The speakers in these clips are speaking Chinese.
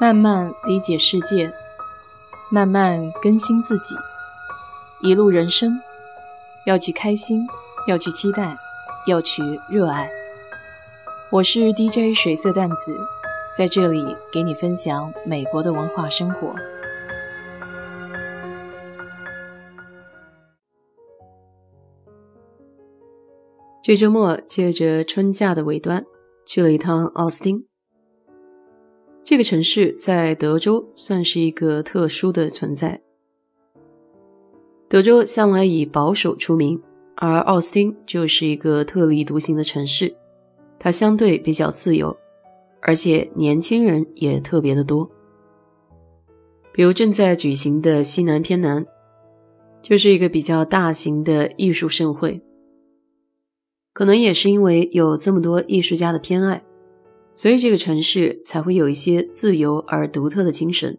慢慢理解世界，慢慢更新自己。一路人生，要去开心，要去期待，要去热爱。我是 DJ 水色淡子，在这里给你分享美国的文化生活。这周末借着春假的尾端，去了一趟奥斯汀。这个城市在德州算是一个特殊的存在。德州向来以保守出名，而奥斯汀就是一个特立独行的城市。它相对比较自由，而且年轻人也特别的多。比如正在举行的西南偏南，就是一个比较大型的艺术盛会。可能也是因为有这么多艺术家的偏爱。所以这个城市才会有一些自由而独特的精神。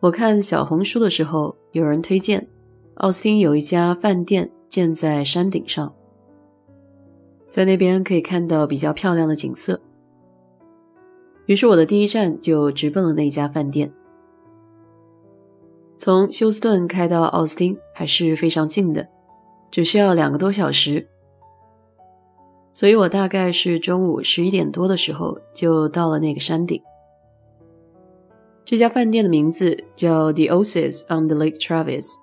我看小红书的时候，有人推荐奥斯汀有一家饭店建在山顶上，在那边可以看到比较漂亮的景色。于是我的第一站就直奔了那家饭店。从休斯顿开到奥斯汀还是非常近的，只需要两个多小时。所以我大概是中午十一点多的时候就到了那个山顶。这家饭店的名字叫 The Oasis on the Lake Travis。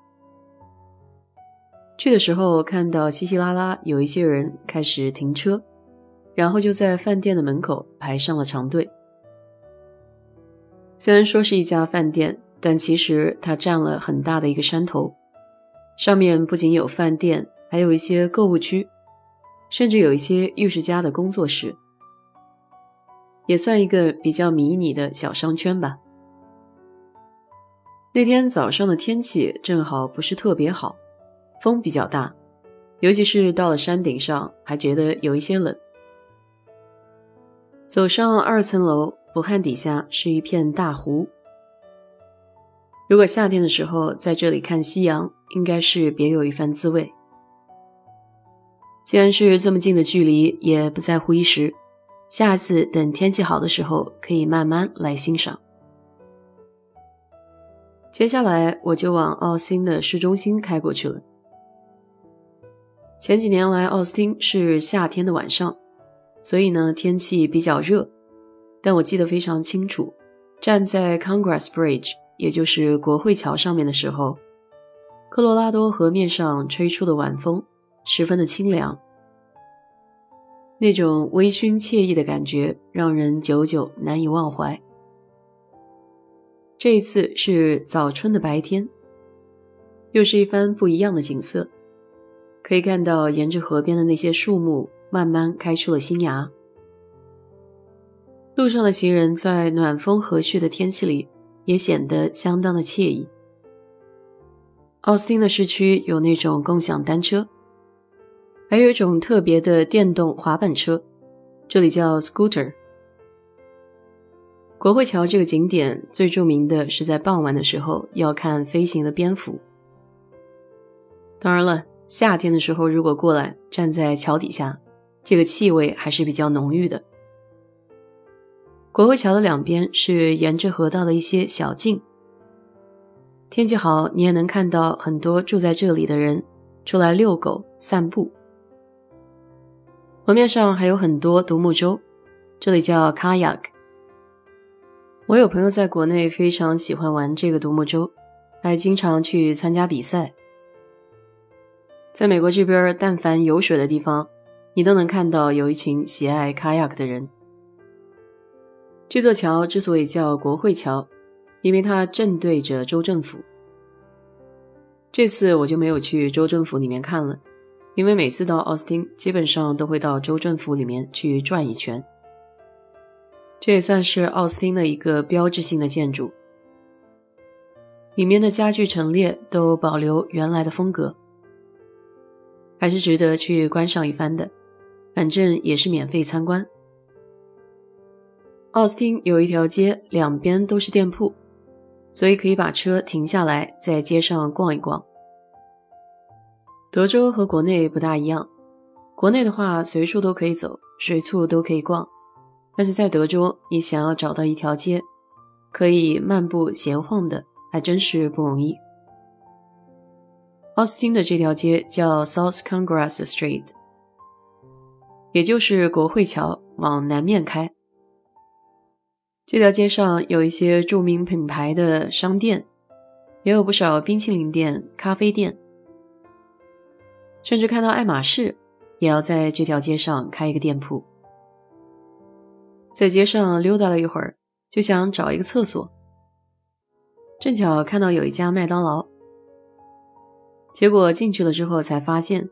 去的时候看到稀稀拉拉有一些人开始停车，然后就在饭店的门口排上了长队。虽然说是一家饭店，但其实它占了很大的一个山头，上面不仅有饭店，还有一些购物区。甚至有一些艺术家的工作室，也算一个比较迷你的小商圈吧。那天早上的天气正好不是特别好，风比较大，尤其是到了山顶上，还觉得有一些冷。走上二层楼，不看底下是一片大湖。如果夏天的时候在这里看夕阳，应该是别有一番滋味。既然是这么近的距离，也不在乎一时。下次等天气好的时候，可以慢慢来欣赏。接下来我就往奥斯汀的市中心开过去了。前几年来奥斯汀是夏天的晚上，所以呢天气比较热。但我记得非常清楚，站在 Congress Bridge，也就是国会桥上面的时候，科罗拉多河面上吹出的晚风。十分的清凉，那种微醺惬意的感觉让人久久难以忘怀。这一次是早春的白天，又是一番不一样的景色。可以看到沿着河边的那些树木慢慢开出了新芽，路上的行人在暖风和煦的天气里也显得相当的惬意。奥斯汀的市区有那种共享单车。还有一种特别的电动滑板车，这里叫 scooter。国会桥这个景点最著名的是在傍晚的时候要看飞行的蝙蝠。当然了，夏天的时候如果过来站在桥底下，这个气味还是比较浓郁的。国会桥的两边是沿着河道的一些小径，天气好你也能看到很多住在这里的人出来遛狗、散步。河面上还有很多独木舟，这里叫 kayak。我有朋友在国内非常喜欢玩这个独木舟，还经常去参加比赛。在美国这边，但凡有水的地方，你都能看到有一群喜爱 kayak 的人。这座桥之所以叫国会桥，因为它正对着州政府。这次我就没有去州政府里面看了。因为每次到奥斯汀，基本上都会到州政府里面去转一圈。这也算是奥斯汀的一个标志性的建筑，里面的家具陈列都保留原来的风格，还是值得去观赏一番的。反正也是免费参观。奥斯汀有一条街，两边都是店铺，所以可以把车停下来，在街上逛一逛。德州和国内不大一样，国内的话随处都可以走，随处都可以逛，但是在德州，你想要找到一条街可以漫步闲晃的，还真是不容易。奥斯汀的这条街叫 South Congress Street，也就是国会桥往南面开。这条街上有一些著名品牌的商店，也有不少冰淇淋店、咖啡店，甚至看到爱马仕也要在这条街上开一个店铺。在街上溜达了一会儿，就想找一个厕所，正巧看到有一家麦当劳。结果进去了之后，才发现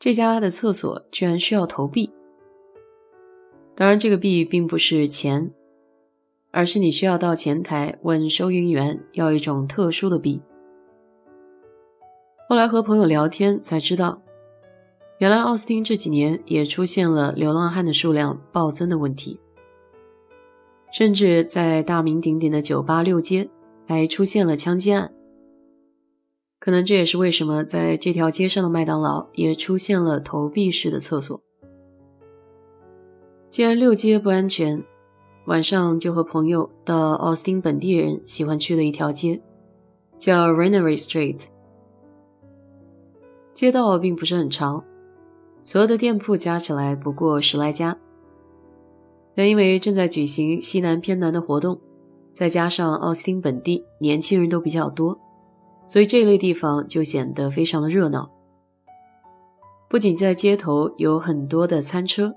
这家的厕所居然需要投币。当然，这个币并不是钱，而是你需要到前台问收银员要一种特殊的币。后来和朋友聊天才知道，原来奥斯汀这几年也出现了流浪汉的数量暴增的问题，甚至在大名鼎鼎的酒吧六街还出现了枪击案。可能这也是为什么在这条街上的麦当劳也出现了投币式的厕所。既然六街不安全，晚上就和朋友到奥斯汀本地人喜欢去的一条街，叫 Ranery Street。街道并不是很长，所有的店铺加起来不过十来家。但因为正在举行西南偏南的活动，再加上奥斯汀本地年轻人都比较多。所以这类地方就显得非常的热闹。不仅在街头有很多的餐车，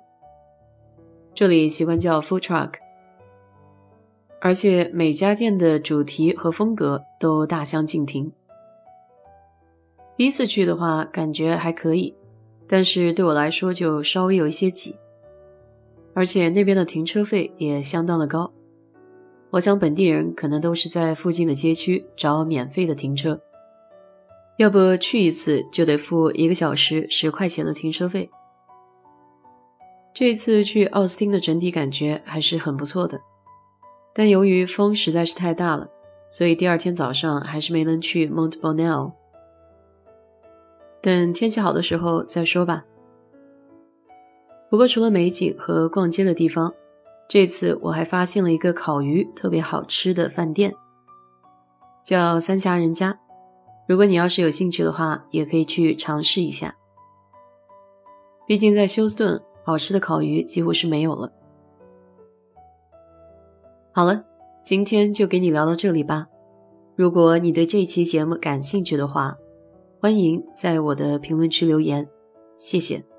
这里习惯叫 food truck，而且每家店的主题和风格都大相径庭。第一次去的话，感觉还可以，但是对我来说就稍微有一些挤，而且那边的停车费也相当的高。我想本地人可能都是在附近的街区找免费的停车，要不去一次就得付一个小时十块钱的停车费。这次去奥斯汀的整体感觉还是很不错的，但由于风实在是太大了，所以第二天早上还是没能去 Mont Bonnell。等天气好的时候再说吧。不过除了美景和逛街的地方，这次我还发现了一个烤鱼特别好吃的饭店，叫三峡人家。如果你要是有兴趣的话，也可以去尝试一下。毕竟在休斯顿，好吃的烤鱼几乎是没有了。好了，今天就给你聊到这里吧。如果你对这期节目感兴趣的话，欢迎在我的评论区留言，谢谢。